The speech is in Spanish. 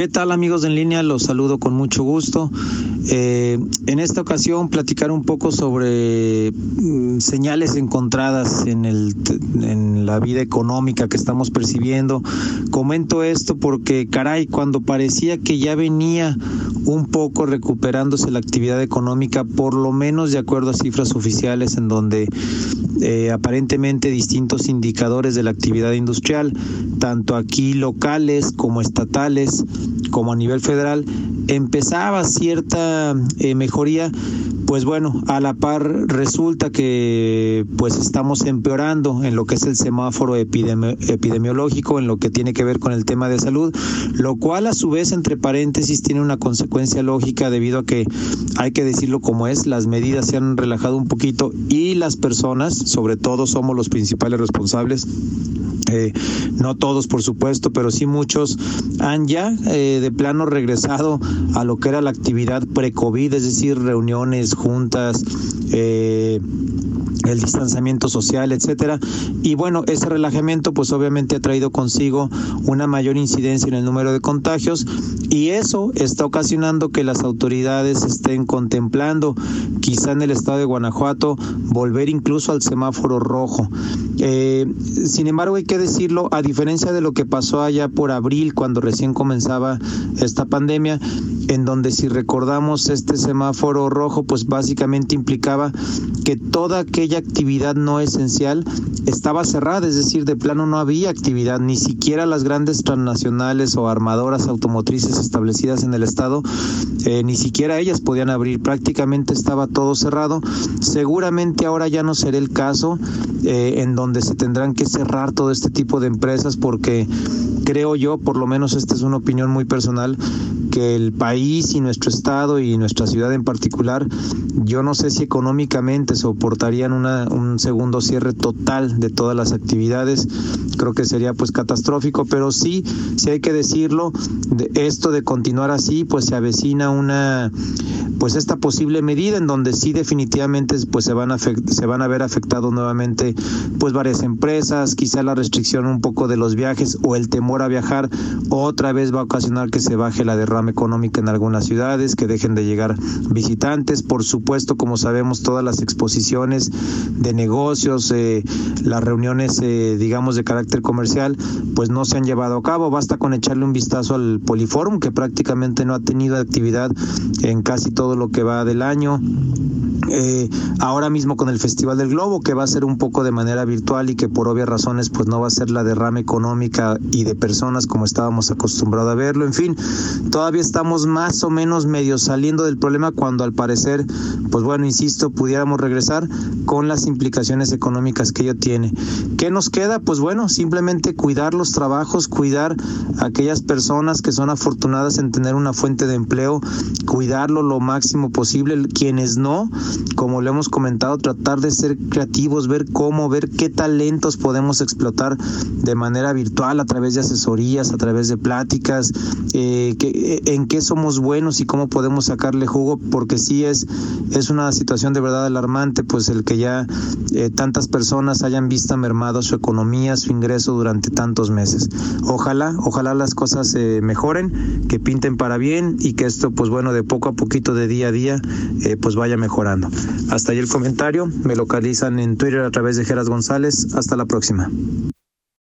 ¿Qué tal amigos en línea? Los saludo con mucho gusto. Eh, en esta ocasión platicar un poco sobre mm, señales encontradas en, el, en la vida económica que estamos percibiendo. Comento esto porque, caray, cuando parecía que ya venía un poco recuperándose la actividad económica, por lo menos de acuerdo a cifras oficiales en donde eh, aparentemente distintos indicadores de la actividad industrial, tanto aquí locales como estatales, como a nivel federal, empezaba cierta eh, mejoría, pues bueno, a la par resulta que pues estamos empeorando en lo que es el semáforo epidemiológico, en lo que tiene que ver con el tema de salud, lo cual a su vez entre paréntesis tiene una consecuencia lógica debido a que hay que decirlo como es, las medidas se han relajado un poquito y las personas, sobre todo somos los principales responsables, eh, no todos por supuesto, pero sí muchos han ya eh, de plano regresado a lo que era la actividad pre-COVID, es decir, reuniones, juntas, eh, el distanciamiento social, etcétera. Y bueno, ese relajamiento pues obviamente ha traído consigo una mayor incidencia en el número de contagios y eso está ocasionando que las autoridades estén contemplando quizá en el estado de Guanajuato volver incluso al semáforo rojo. Eh, sin embargo, hay que decirlo, a diferencia de lo que pasó allá por abril cuando recién comenzaba esta pandemia, en donde si recordamos este semáforo rojo pues básicamente implicaba que toda aquella actividad no esencial estaba cerrada, es decir, de plano no había actividad, ni siquiera las grandes transnacionales o armadoras automotrices establecidas en el estado, eh, ni siquiera ellas podían abrir, prácticamente estaba todo cerrado. Seguramente ahora ya no será el caso eh, en donde se tendrán que cerrar todo este tipo de empresas porque creo yo, por lo menos esta es una opinión muy personal, que el país y nuestro estado y nuestra ciudad en particular, yo no sé si económicamente soportarían una, un segundo cierre total de todas las actividades. Creo que sería pues catastrófico, pero sí, si hay que decirlo, de esto de continuar así, pues se avecina una pues esta posible medida en donde sí definitivamente pues se van a se van a ver afectados nuevamente pues varias empresas, quizá la restricción un poco de los viajes o el temor a viajar otra vez va a ocasionar que se baje la derrama económica en algunas ciudades, que dejen de llegar visitantes, por supuesto, como sabemos todas las exposiciones de negocios, eh, las reuniones eh, digamos de carácter comercial, pues no se han llevado a cabo, basta con echarle un vistazo al Poliforum que prácticamente no ha tenido actividad en casi todo lo que va del año. Eh, ahora mismo con el Festival del Globo, que va a ser un poco de manera virtual y que por obvias razones pues no va a ser la derrama económica y de personas como estábamos acostumbrados a verlo. En fin, todavía estamos más o menos medio saliendo del problema cuando al parecer, pues bueno, insisto, pudiéramos regresar con las implicaciones económicas que ello tiene. ¿Qué nos queda? Pues bueno, simplemente cuidar los trabajos, cuidar a aquellas personas que son afortunadas en tener una fuente de empleo, cuidarlo lo máximo posible, quienes no, como lo hemos comentado, tratar de ser creativos, ver cómo, ver qué talentos podemos explotar de manera virtual a través de asesorías, a través de pláticas, eh, que, en qué somos buenos y cómo podemos sacarle jugo, porque sí es, es una situación de verdad alarmante, pues el que ya eh, tantas personas hayan visto mermado su economía, su ingreso durante tantos meses. Ojalá, ojalá las cosas se mejoren, que pinten para bien y que esto, pues bueno, de poco a poquito, de día a día, eh, pues vaya mejorando. Hasta ahí el comentario. Me localizan en Twitter a través de Geras González. Hasta la próxima.